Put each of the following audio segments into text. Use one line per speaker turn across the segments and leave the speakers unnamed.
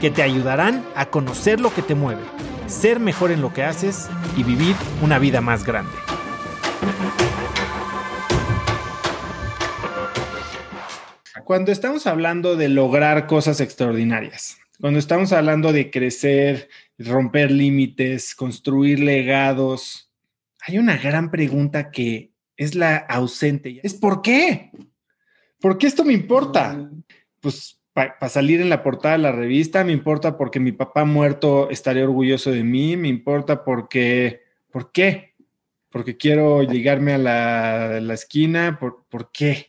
que te ayudarán a conocer lo que te mueve, ser mejor en lo que haces y vivir una vida más grande. Cuando estamos hablando de lograr cosas extraordinarias, cuando estamos hablando de crecer, romper límites, construir legados, hay una gran pregunta que es la ausente. Es ¿por qué? ¿Por qué esto me importa? Pues para salir en la portada de la revista, me importa porque mi papá muerto estaría orgulloso de mí, me importa porque, ¿por qué? Porque quiero llegarme a la, esquina, ¿por, ¿por, qué?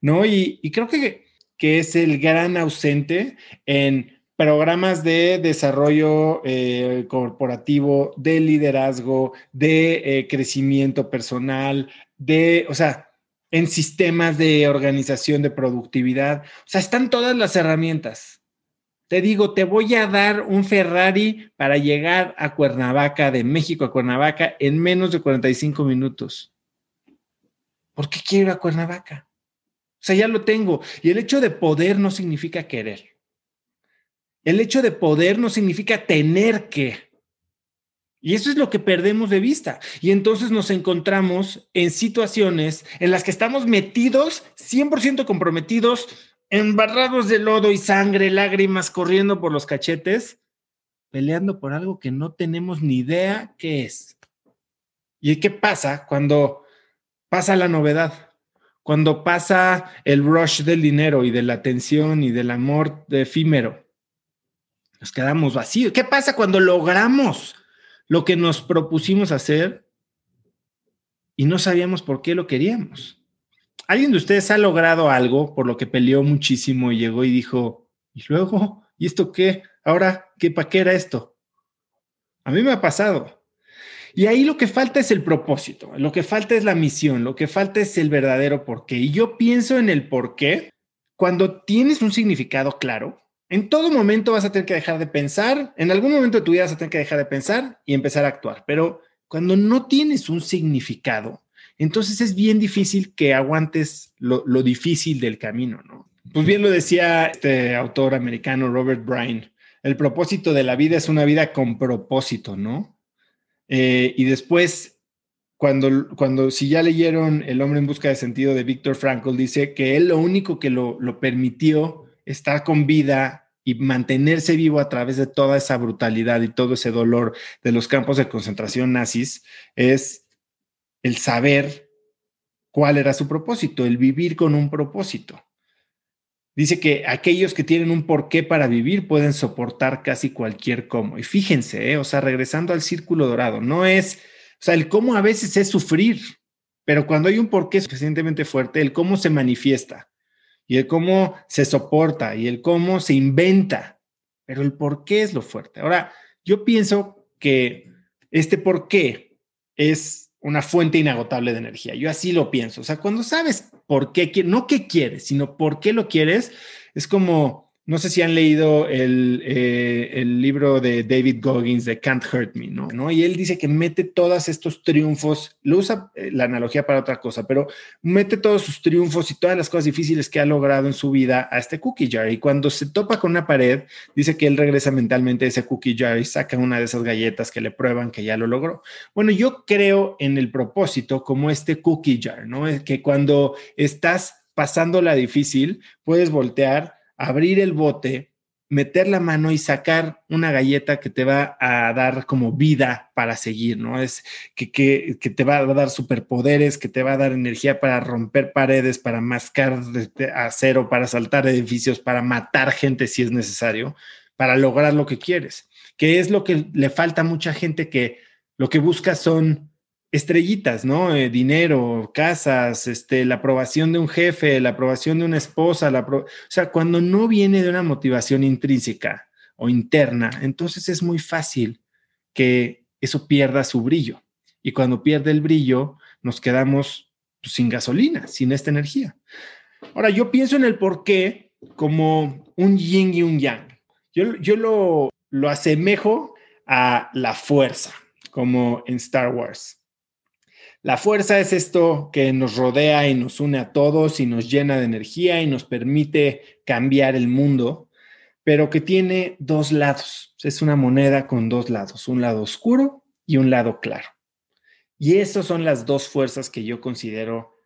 ¿No? Y, creo que, que, es el gran ausente en programas de desarrollo eh, corporativo, de liderazgo, de eh, crecimiento personal, de, o sea, en sistemas de organización de productividad. O sea, están todas las herramientas. Te digo, te voy a dar un Ferrari para llegar a Cuernavaca, de México a Cuernavaca, en menos de 45 minutos. ¿Por qué quiero ir a Cuernavaca? O sea, ya lo tengo. Y el hecho de poder no significa querer. El hecho de poder no significa tener que. Y eso es lo que perdemos de vista. Y entonces nos encontramos en situaciones en las que estamos metidos, 100% comprometidos, embarrados de lodo y sangre, lágrimas corriendo por los cachetes, peleando por algo que no tenemos ni idea qué es. ¿Y qué pasa cuando pasa la novedad? Cuando pasa el rush del dinero y de la atención y del amor de efímero. Nos quedamos vacíos. ¿Qué pasa cuando logramos lo que nos propusimos hacer y no sabíamos por qué lo queríamos. ¿Alguien de ustedes ha logrado algo por lo que peleó muchísimo y llegó y dijo, ¿y luego? ¿Y esto qué? Ahora, ¿qué para qué era esto? A mí me ha pasado. Y ahí lo que falta es el propósito, lo que falta es la misión, lo que falta es el verdadero porqué. Y yo pienso en el porqué cuando tienes un significado claro, en todo momento vas a tener que dejar de pensar, en algún momento de tu vida vas a tener que dejar de pensar y empezar a actuar, pero cuando no tienes un significado, entonces es bien difícil que aguantes lo, difícil del camino, ¿no? Pues bien lo decía este autor americano Robert Bryan, el propósito de la vida es una vida con propósito, ¿no? Eh, y después, cuando, cuando, si ya leyeron El hombre en busca de sentido de Víctor Frankl, dice que él lo único que lo, lo permitió estar con vida y mantenerse vivo a través de toda esa brutalidad y todo ese dolor de los campos de concentración nazis es el saber cuál era su propósito, el vivir con un propósito. Dice que aquellos que tienen un porqué para vivir pueden soportar casi cualquier cómo. Y fíjense, ¿eh? o sea, regresando al círculo dorado, no es, o sea, el cómo a veces es sufrir, pero cuando hay un porqué suficientemente fuerte, el cómo se manifiesta y el cómo se soporta y el cómo se inventa, pero el por qué es lo fuerte. Ahora, yo pienso que este por qué es una fuente inagotable de energía. Yo así lo pienso. O sea, cuando sabes por qué, no qué quieres, sino por qué lo quieres, es como no sé si han leído eh, el, libro de David Goggins de Can't Hurt Me, ¿no? Y él dice que mete todos estos triunfos, lo usa eh, la analogía para otra cosa, pero mete todos sus triunfos y todas las cosas difíciles que ha logrado en su vida a este cookie jar. Y cuando se topa con una pared, dice que él regresa mentalmente a ese cookie jar y saca una de esas galletas que le prueban que ya lo logró. Bueno, yo creo en el propósito como este cookie jar, ¿no? Que cuando estás pasando la difícil, puedes voltear abrir el bote, meter la mano y sacar una galleta que te va a dar como vida para seguir, ¿no? Es que, que, te va a dar superpoderes, que te va a dar energía para romper paredes, para mascar acero, para saltar edificios, para matar gente si es necesario, para lograr lo que quieres, que es lo que le falta a mucha gente que lo que busca son estrellitas, ¿no? Eh, dinero, casas, este, la aprobación de un jefe, la aprobación de una esposa, la o sea, cuando no viene de una motivación intrínseca o interna, entonces es muy fácil que eso pierda su brillo. Y cuando pierde el brillo, nos quedamos pues, sin gasolina, sin esta energía. Ahora, yo pienso en el por qué como un yin y un yang. Yo, yo lo, lo asemejo a la fuerza, como en Star Wars. La fuerza es esto que nos rodea y nos une a todos y nos llena de energía y nos permite cambiar el mundo, pero que tiene dos lados. Es una moneda con dos lados, un lado oscuro y un lado claro. Y esas son las dos fuerzas que yo considero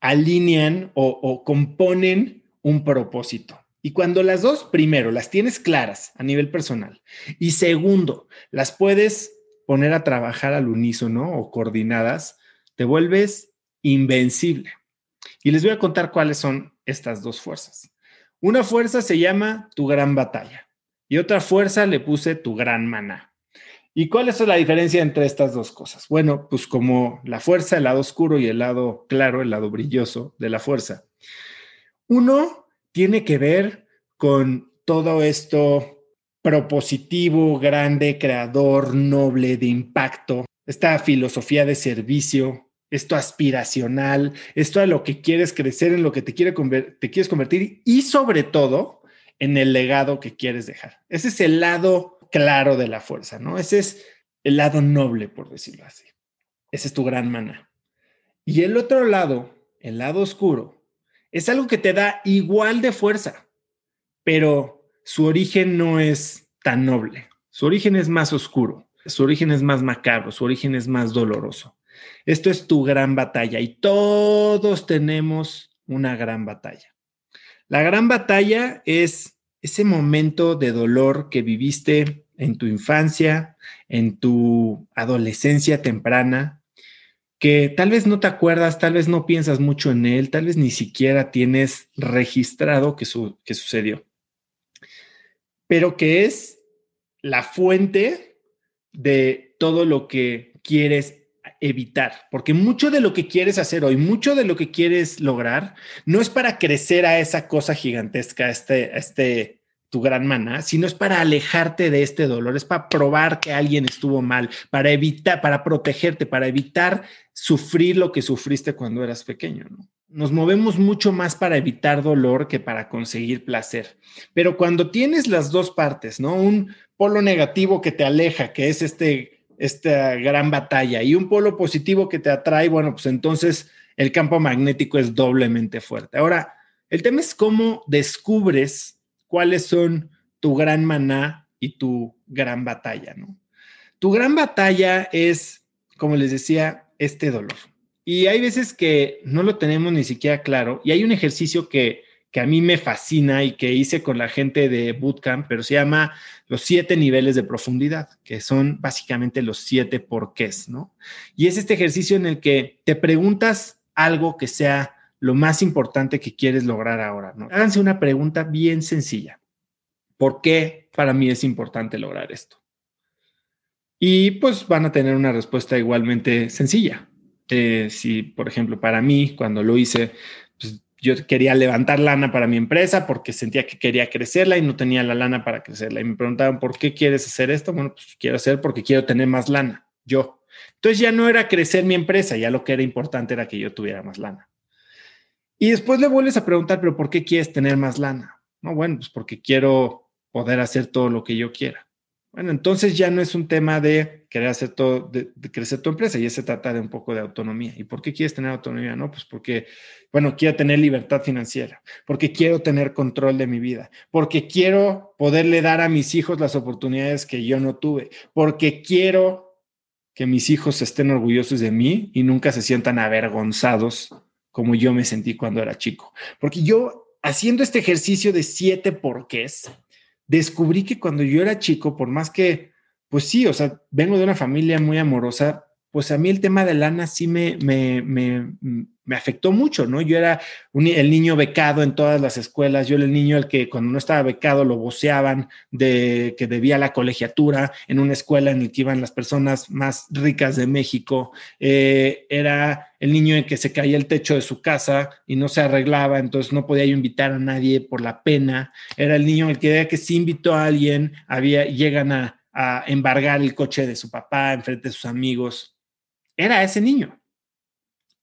alinean o, componen un propósito. Y cuando las dos, primero, las tienes claras a nivel personal y segundo, las puedes poner a trabajar al unísono o coordinadas, te vuelves invencible. Y les voy a contar cuáles son estas dos fuerzas. Una fuerza se llama tu gran batalla y otra fuerza le puse tu gran maná. ¿Y cuál es la diferencia entre estas dos cosas? Bueno, pues como la fuerza, el lado oscuro y el lado claro, el lado brilloso de la fuerza. Uno tiene que ver con todo esto propositivo, grande, creador, noble, de impacto, esta filosofía de servicio, esto aspiracional, esto a lo que quieres crecer, en lo que te, quiere te quieres convertir y sobre todo en el legado que quieres dejar. Ese es el lado claro de la fuerza, ¿no? Ese es el lado noble, por decirlo así. Ese es tu gran mana. Y el otro lado, el lado oscuro, es algo que te da igual de fuerza, pero su origen no es tan noble, su origen es más oscuro, su origen es más macabro, su origen es más doloroso. Esto es tu gran batalla y todos tenemos una gran batalla. La gran batalla es ese momento de dolor que viviste en tu infancia, en tu adolescencia temprana, que tal vez no te acuerdas, tal vez no piensas mucho en él, tal vez ni siquiera tienes registrado que, sucedió pero que es la fuente de todo lo que quieres evitar, porque mucho de lo que quieres hacer hoy, mucho de lo que quieres lograr, no es para crecer a esa cosa gigantesca, este, este, tu gran maná, sino es para alejarte de este dolor, es para probar que alguien estuvo mal, para evitar, para protegerte, para evitar sufrir lo que sufriste cuando eras pequeño, ¿no? Nos movemos mucho más para evitar dolor que para conseguir placer. Pero cuando tienes las dos partes, ¿no? Un polo negativo que te aleja, que es este, esta gran batalla, y un polo positivo que te atrae, bueno, pues entonces el campo magnético es doblemente fuerte. Ahora, el tema es cómo descubres cuáles son tu gran maná y tu gran batalla, ¿no? Tu gran batalla es, como les decía, este dolor. Y hay veces que no lo tenemos ni siquiera claro. Y hay un ejercicio que, que a mí me fascina y que hice con la gente de Bootcamp, pero se llama los siete niveles de profundidad, que son básicamente los siete porqués, ¿no? Y es este ejercicio en el que te preguntas algo que sea lo más importante que quieres lograr ahora, ¿no? Háganse una pregunta bien sencilla. ¿Por qué para mí es importante lograr esto? Y pues van a tener una respuesta igualmente sencilla. Eh, si, por ejemplo, para mí, cuando lo hice, pues, yo quería levantar lana para mi empresa porque sentía que quería crecerla y no tenía la lana para crecerla. Y me preguntaban, ¿por qué quieres hacer esto? Bueno, pues quiero hacer porque quiero tener más lana, yo. Entonces ya no era crecer mi empresa, ya lo que era importante era que yo tuviera más lana. Y después le vuelves a preguntar, ¿pero por qué quieres tener más lana? No, bueno, pues porque quiero poder hacer todo lo que yo quiera. Bueno, entonces ya no es un tema de querer hacer todo, de, crecer tu empresa, ya se trata de un poco de autonomía. ¿Y por qué quieres tener autonomía? No, pues porque, bueno, quiero tener libertad financiera, porque quiero tener control de mi vida, porque quiero poderle dar a mis hijos las oportunidades que yo no tuve, porque quiero que mis hijos estén orgullosos de mí y nunca se sientan avergonzados como yo me sentí cuando era chico. Porque yo, haciendo este ejercicio de siete porqués, descubrí que cuando yo era chico, por más que, pues sí, o sea, vengo de una familia muy amorosa, pues a mí el tema de lana sí me, me, me, afectó mucho, ¿no? Yo era el niño becado en todas las escuelas, yo era el niño al que cuando no estaba becado lo voceaban de que debía la colegiatura en una escuela en la que iban las personas más ricas de México, eh, era el niño en que se caía el techo de su casa y no se arreglaba, entonces no podía yo invitar a nadie por la pena, era el niño el que que si invitó a alguien, había, llegan a a embargar el coche de su papá en frente de sus amigos. Era ese niño.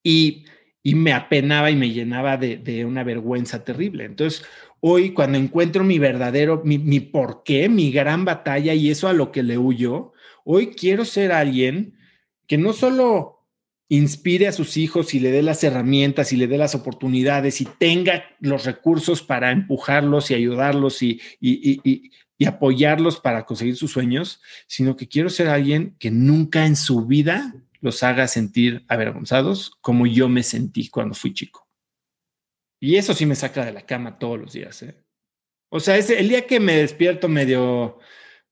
Y, me apenaba y me llenaba de, una vergüenza terrible. Entonces, hoy cuando encuentro mi verdadero, mi, mi porqué, mi gran batalla y eso a lo que le huyo, hoy quiero ser alguien que no solo inspire a sus hijos y le dé las herramientas y le dé las oportunidades y tenga los recursos para empujarlos y ayudarlos y, y, apoyarlos para conseguir sus sueños, sino que quiero ser alguien que nunca en su vida los haga sentir avergonzados como yo me sentí cuando fui chico. Y eso sí me saca de la cama todos los días. ¿eh? O sea, ese, el día que me despierto medio,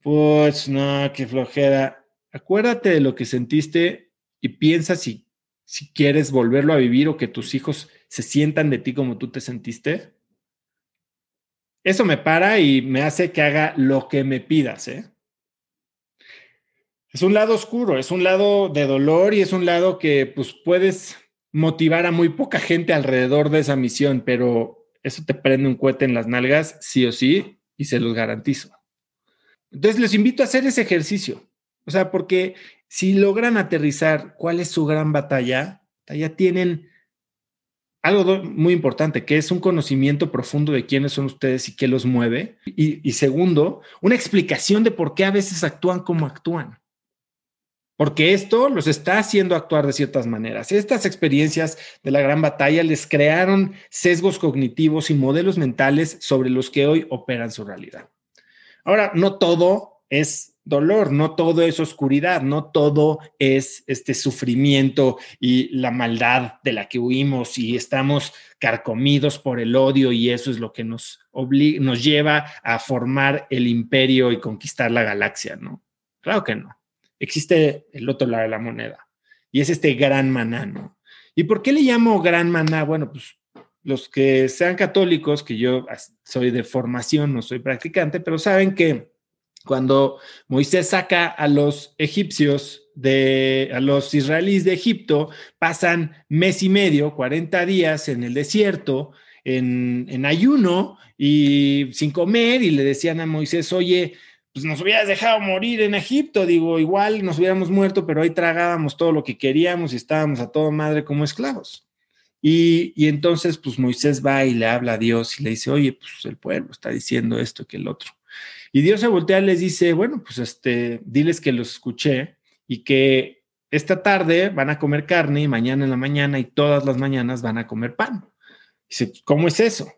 pues no, qué flojera. Acuérdate de lo que sentiste y piensa si, si quieres volverlo a vivir o que tus hijos se sientan de ti como tú te sentiste. Eso me para y me hace que haga lo que me pidas. ¿eh? Es un lado oscuro, es un lado de dolor y es un lado que pues puedes motivar a muy poca gente alrededor de esa misión, pero eso te prende un cohete en las nalgas, sí o sí, y se los garantizo. Entonces les invito a hacer ese ejercicio. O sea, porque si logran aterrizar cuál es su gran batalla, ya tienen algo muy importante, que es un conocimiento profundo de quiénes son ustedes y qué los mueve. Y, segundo, una explicación de por qué a veces actúan como actúan. Porque esto los está haciendo actuar de ciertas maneras. Estas experiencias de la gran batalla les crearon sesgos cognitivos y modelos mentales sobre los que hoy operan su realidad. Ahora, no todo es dolor, no todo es oscuridad, no todo es este sufrimiento y la maldad de la que huimos y estamos carcomidos por el odio y eso es lo que nos nos lleva a formar el imperio y conquistar la galaxia, ¿no? Claro que no. Existe el otro lado de la moneda y es este gran maná, ¿no? ¿Y por qué le llamo gran maná? Bueno, pues los que sean católicos, que yo soy de formación, no soy practicante, pero saben que cuando Moisés saca a los egipcios de a los israelíes de Egipto, pasan mes y medio, 40 días en el desierto, en, en, ayuno y sin comer, y le decían a Moisés, oye, pues nos hubieras dejado morir en Egipto, digo, igual nos hubiéramos muerto, pero ahí tragábamos todo lo que queríamos y estábamos a toda madre como esclavos. Y, y, entonces, pues Moisés va y le habla a Dios y le dice, oye, pues el pueblo está diciendo esto que el otro. Y Dios se voltea y les dice, bueno, pues este, diles que los escuché y que esta tarde van a comer carne y mañana en la mañana y todas las mañanas van a comer pan. Dice, ¿cómo es eso?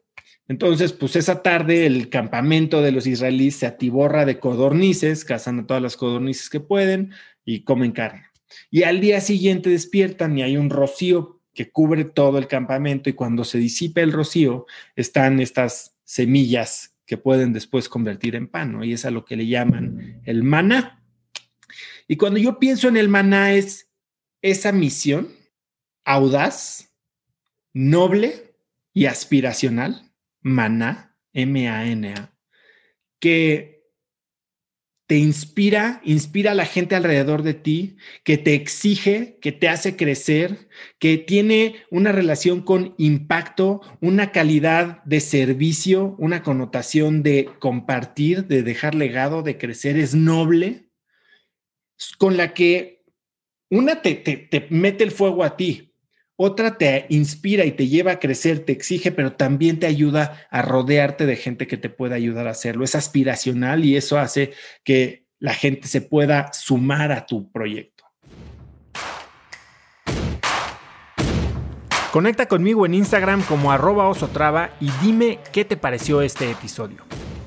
Entonces, pues esa tarde el campamento de los israelíes se atiborra de codornices, cazan a todas las codornices que pueden y comen carne. Y al día siguiente despiertan y hay un rocío que cubre todo el campamento y cuando se disipa el rocío están estas semillas que pueden después convertir en pan, ¿no? Y es a lo que le llaman el maná. Y cuando yo pienso en el maná es esa misión audaz, noble y aspiracional, maná, M-A-N-A, que te inspira, inspira a la gente alrededor de ti, que te exige, que te hace crecer, que tiene una relación con impacto, una calidad de servicio, una connotación de compartir, de dejar legado, de crecer, es noble, con la que una te, te, mete el fuego a ti, otra te inspira y te lleva a crecer, te exige, pero también te ayuda a rodearte de gente que te pueda ayudar a hacerlo. Es aspiracional y eso hace que la gente se pueda sumar a tu proyecto. Conecta conmigo en Instagram como arroba osotrava y dime qué te pareció este episodio.